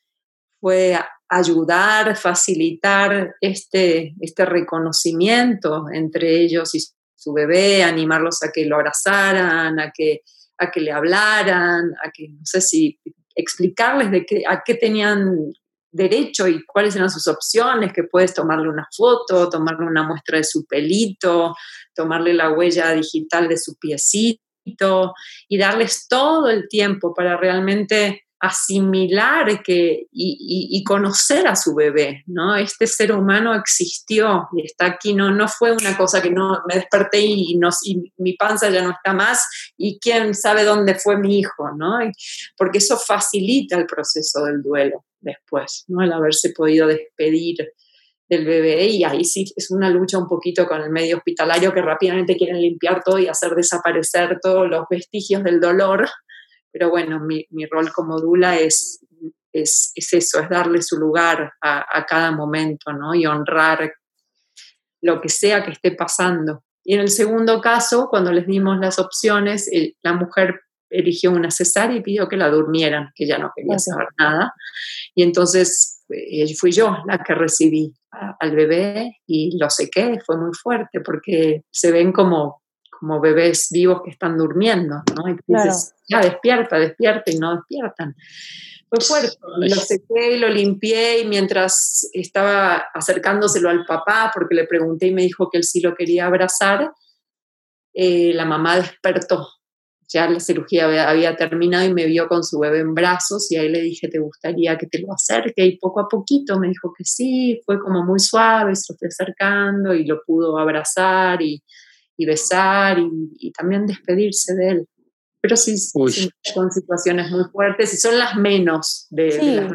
fue ayudar, facilitar este, este reconocimiento entre ellos y su bebé, animarlos a que lo abrazaran, a que, a que le hablaran, a que, no sé si explicarles de qué, a qué tenían derecho y cuáles eran sus opciones, que puedes tomarle una foto, tomarle una muestra de su pelito, tomarle la huella digital de su piecito y darles todo el tiempo para realmente asimilar que, y, conocer a su bebé, ¿no? Este ser humano existió y está aquí, no, no fue una cosa que no me desperté y, no, y mi panza ya no está más y quién sabe dónde fue mi hijo, ¿no? Porque eso facilita el proceso del duelo después, ¿no? El haberse podido despedir del bebé y ahí sí es una lucha un poquito con el medio hospitalario que rápidamente quieren limpiar todo y hacer desaparecer todos los vestigios del dolor, pero bueno, mi, mi rol como dula es, es, es, eso, es darle su lugar a, a, cada momento, ¿no? Y honrar lo que sea que esté pasando. Y en el segundo caso, cuando les dimos las opciones, la mujer eligió una cesárea y pidió que la durmieran, que ya no quería saber nada. Y entonces eh, fui yo la que recibí al bebé y lo sequé, fue muy fuerte porque se ven como, como bebés vivos que están durmiendo, ¿no? Y dices, ya despierta, despierta y no despiertan. Fue fuerte, lo sequé y lo limpié y mientras estaba acercándoselo al papá, porque le pregunté y me dijo que él sí lo quería abrazar, eh, la mamá despertó ya la cirugía había, terminado y me vio con su bebé en brazos y ahí le dije, ¿te gustaría que te lo acerque? Y poco a poquito me dijo que sí, fue como muy suave, se fue acercando y lo pudo abrazar y, besar y, también despedirse de él. Pero sí, son situaciones muy fuertes y son las menos de, sí. las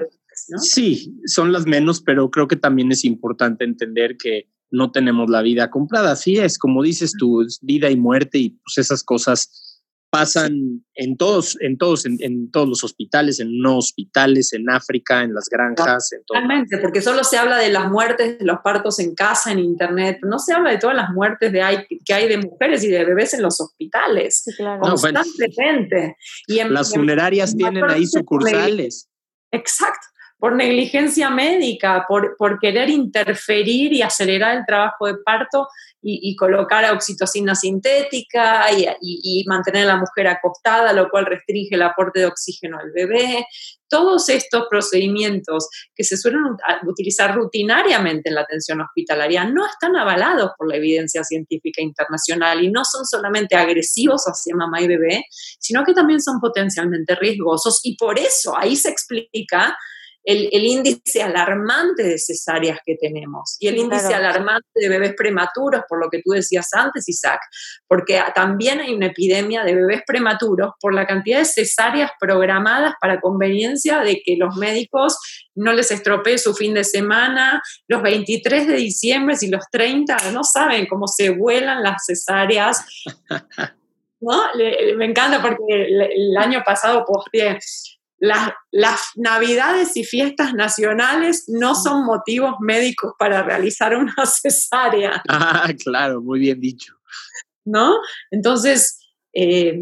¿no? Sí, son las menos, pero creo que también es importante entender que no tenemos la vida comprada. Así es, como dices tú, vida y muerte y pues esas cosas pasan en todos, en todos, en, todos los hospitales, en no hospitales, en África, en las granjas, en todo. Realmente, porque solo se habla de las muertes, de los partos en casa, en internet, no se habla de todas las muertes de hay, que hay de mujeres y de bebés en los hospitales. Sí, claro. Constantemente. y las funerarias tienen ahí sucursales. Exacto por negligencia médica, por, por, querer interferir y acelerar el trabajo de parto y, colocar oxitocina sintética y, y, mantener a la mujer acostada, lo cual restringe el aporte de oxígeno al bebé. Todos estos procedimientos que se suelen utilizar rutinariamente en la atención hospitalaria no están avalados por la evidencia científica internacional y no son solamente agresivos hacia mamá y bebé, sino que también son potencialmente riesgosos y por eso ahí se explica el, índice alarmante de cesáreas que tenemos y el índice alarmante de bebés prematuros, por lo que tú decías antes, Isaac, porque también hay una epidemia de bebés prematuros por la cantidad de cesáreas programadas para conveniencia de que los médicos no les estropee su fin de semana, los 23 de diciembre y los 30, no saben cómo se vuelan las cesáreas. [laughs] ¿No? me encanta porque el, año pasado posteé las, navidades y fiestas nacionales no son motivos médicos para realizar una [laughs] cesárea. Ah, claro, muy bien dicho. ¿No? Entonces, eh,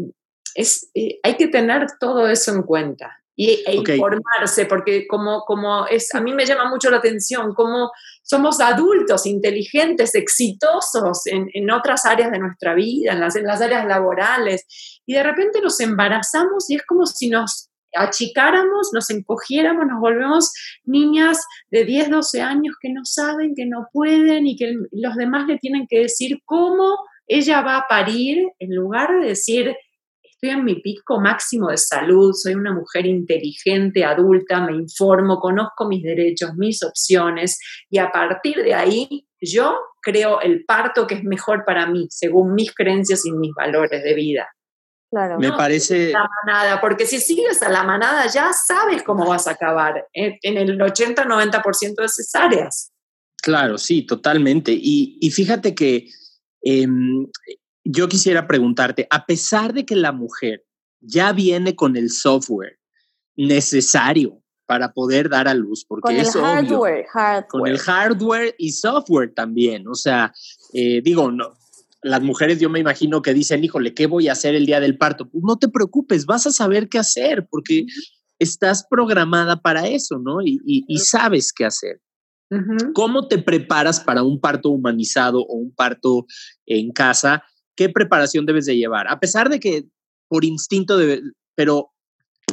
es, eh, hay que tener todo eso en cuenta y, e informarse, porque como, como es, a mí me llama mucho la atención, como somos adultos, inteligentes, exitosos en, en otras áreas de nuestra vida, en las, en las áreas laborales, y de repente nos embarazamos y es como si nos achicáramos, nos encogiéramos, nos volvemos niñas de 10, 12 años que no saben, que no pueden y que los demás le tienen que decir cómo ella va a parir en lugar de decir, estoy en mi pico máximo de salud, soy una mujer inteligente, adulta, me informo, conozco mis derechos, mis opciones y a partir de ahí yo creo el parto que es mejor para mí, según mis creencias y mis valores de vida. Claro. Me No, parece, La manada, porque si sigues a la manada ya sabes cómo vas a acabar en, en el 80-90% de cesáreas. claro, sí, totalmente. Y, y fíjate que em, yo quisiera preguntarte, a pesar de que la mujer ya viene con el software necesario para poder dar a luz, porque Con el es obvio, hardware, hardware. con el hardware y software también. O sea, eh, digo, no, las mujeres yo me imagino que dicen, híjole, ¿qué voy a hacer el día del parto? Pues no te preocupes, vas a saber qué hacer porque estás programada para eso, ¿no? Y, y- y sabes qué hacer. ¿Cómo te preparas para un parto humanizado o un parto en casa? ¿Qué preparación debes de llevar? A pesar de que por instinto, debe, pero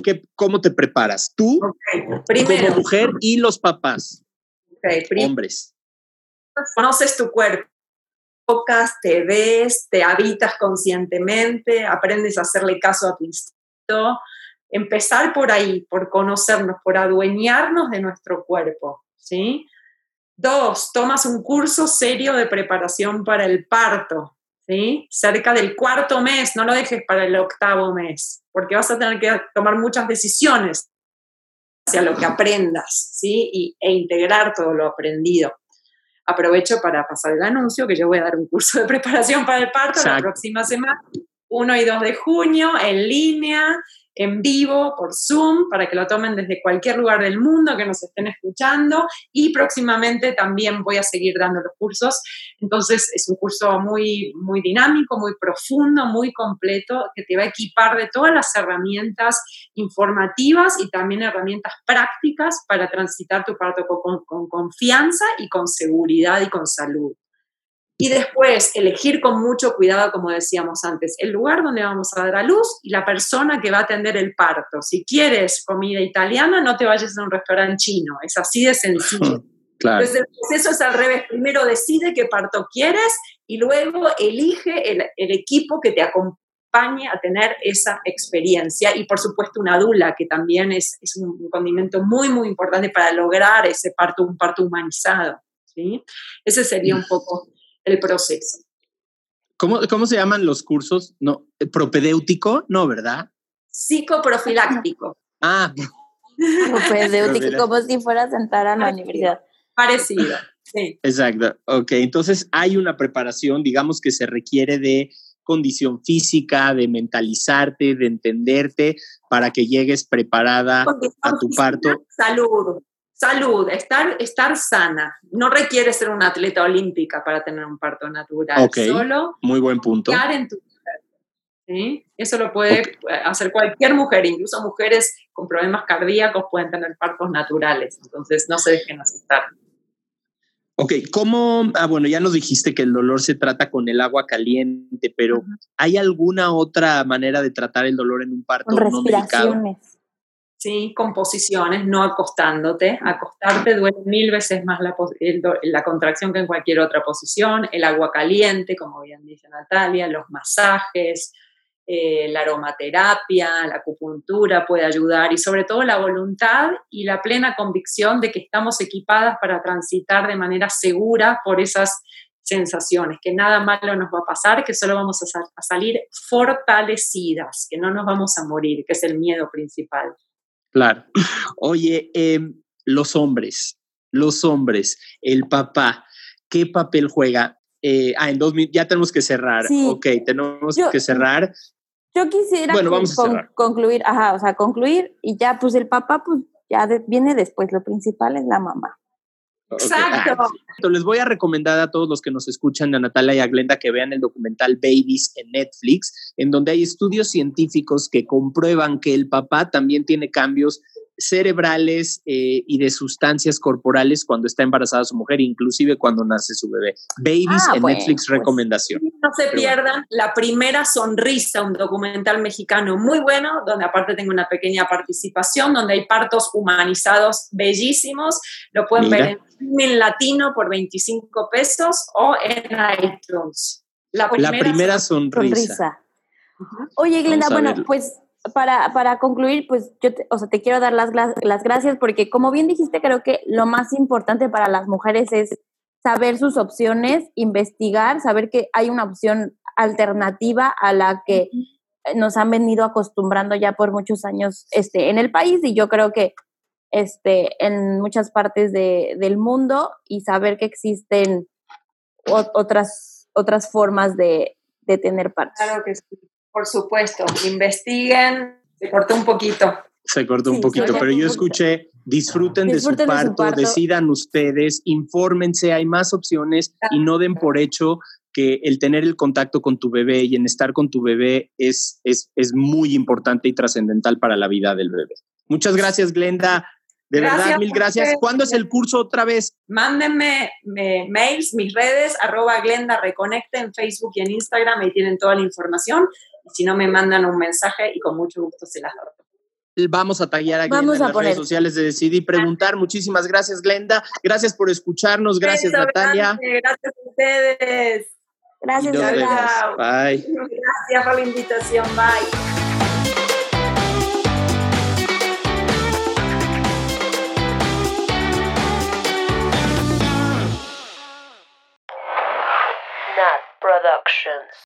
¿qué, ¿cómo te preparas? Tú Ok, Primero, como mujer y los papás, hombres. conoces tu cuerpo, tocas, te ves, te habitas conscientemente, aprendes a hacerle caso a tu instinto. Empezar por ahí, por conocernos, por adueñarnos de nuestro cuerpo, ¿sí? Dos, tomas un curso serio de preparación para el parto, ¿sí? Cerca del cuarto mes, no lo dejes para el octavo mes, porque vas a tener que tomar muchas decisiones hacia lo que aprendas, ¿sí? Y, e integrar todo lo aprendido aprovecho para pasar el anuncio que yo voy a dar un curso de preparación para el parto la próxima semana, 1 y 2 de junio, en línea, en vivo, por Zoom, para que lo tomen desde cualquier lugar del mundo que nos estén escuchando y próximamente también voy a seguir dando los cursos. Entonces es un curso muy, muy dinámico, muy profundo, muy completo, que te va a equipar de todas las herramientas informativas y también herramientas prácticas para transitar tu parto con, con- con confianza y con seguridad y con salud. Y después, elegir con mucho cuidado, como decíamos antes, el lugar donde vamos a dar a luz y la persona que va a atender el parto. Si quieres comida italiana, no te vayas a un restaurante chino. Es así de sencillo. [laughs] Claro. Entonces el proceso es al revés. Primero decide qué parto quieres y luego elige el, el equipo que te acompañe a tener esa experiencia. Y por supuesto una dula, que también es, es un condimento muy, muy importante para lograr ese parto, un parto humanizado. ¿sí? Ese sería un poco el proceso. ¿Cómo, ¿Cómo se llaman los cursos? No, eh, propedéutico, no, ¿verdad? Psicoprofiláctico, Ah, Propedéutico, como si fueras a entrar a la Parecido. universidad. parecido. Sí. exacto. Ok, entonces hay una preparación, digamos que se requiere de condición física, de mentalizarte, de entenderte para que llegues preparada a tu parto. Salud, salud, estar, estar sana. No requiere ser una atleta olímpica para tener un parto natural. Ok. Solo Muy buen punto. confiar en tu ¿sí? Eso lo puede hacer cualquier mujer, incluso mujeres con problemas cardíacos pueden tener partos naturales. Entonces no se dejen asustar. Ok, ¿cómo? Ah, bueno, ya nos dijiste que el dolor se trata con el agua caliente, pero. ¿hay alguna otra manera de tratar el dolor en un parto Con no medicado? ¿Sí? Con posiciones, no acostándote. Acostarte duele mil veces más la, contracción que en cualquier otra posición. El agua caliente, como bien dice Natalia, los masajes, eh, la aromaterapia, la acupuntura puede ayudar y sobre todo la voluntad y la plena convicción de que estamos equipadas para transitar de manera segura por esas sensaciones, que nada malo nos va a pasar, que solo vamos a salir fortalecidas, que no nos vamos a morir, que es el miedo principal. Claro. Oye, em, los hombres, los hombres, el papá, ¿qué papel juega? Eh, ah, en dos minutos, ya tenemos que cerrar. Sí. Ok, tenemos Yo- que cerrar. Yo quisiera Bueno, vamos a con- cerrar. concluir, ajá, o sea, concluir y ya, pues el papá, pues ya de- viene después, lo principal es la mamá. Exacto. Les voy a recomendar a todos los que nos escuchan, a Natalia y a Glenda, que vean el documental Babies en Netflix, en donde hay estudios científicos que comprueban que el papá también tiene cambios cerebrales eh, y de sustancias corporales cuando está embarazada su mujer, inclusive cuando nace su bebé. Babies Ah, en bueno, Netflix, pues. recomendación. No se Pero pierdan La Primera Sonrisa, un documental mexicano muy bueno, donde aparte tengo una pequeña participación, donde hay partos humanizados bellísimos. Lo pueden Mira. ver en Filmin Latino por 25 pesos o en iTunes. La primera sonrisa. Oye, Glenda, bueno, pues para, para concluir, pues yo te, o sea, te quiero dar las, las gracias porque como bien dijiste, creo que lo más importante para las mujeres es saber sus opciones, investigar, saber que hay una opción alternativa a la que nos han venido acostumbrando ya por muchos años este, en el país y yo creo que este, en muchas partes de, del mundo y saber que existen otras, otras formas de, de tener partos. Claro que sí, por supuesto. Investiguen, se cortó un poquito. Se cortó un poquito, pero yo escuché, disfruten, de, su parto, decidan ustedes, infórmense, hay más opciones y no den por hecho que el tener el contacto con tu bebé y en estar con tu bebé es, es, es muy importante y trascendental para la vida del bebé. Muchas gracias, Glenda. De verdad, mil gracias. ¿Cuándo es el curso otra vez? Mándenme mails, mis redes, arroba Glenda Reconecte en Facebook y en Instagram, ahí tienen toda la información. Y si no, me mandan un mensaje y con mucho gusto se las doy. Vamos a tallar aquí en las redes sociales de Decidí Preguntar. Muchísimas gracias, Glenda. Gracias por escucharnos. Gracias, Natalia. Grande. Gracias a ustedes. Gracias, Glenda. Bye. Gracias por la invitación. Bye. Productions.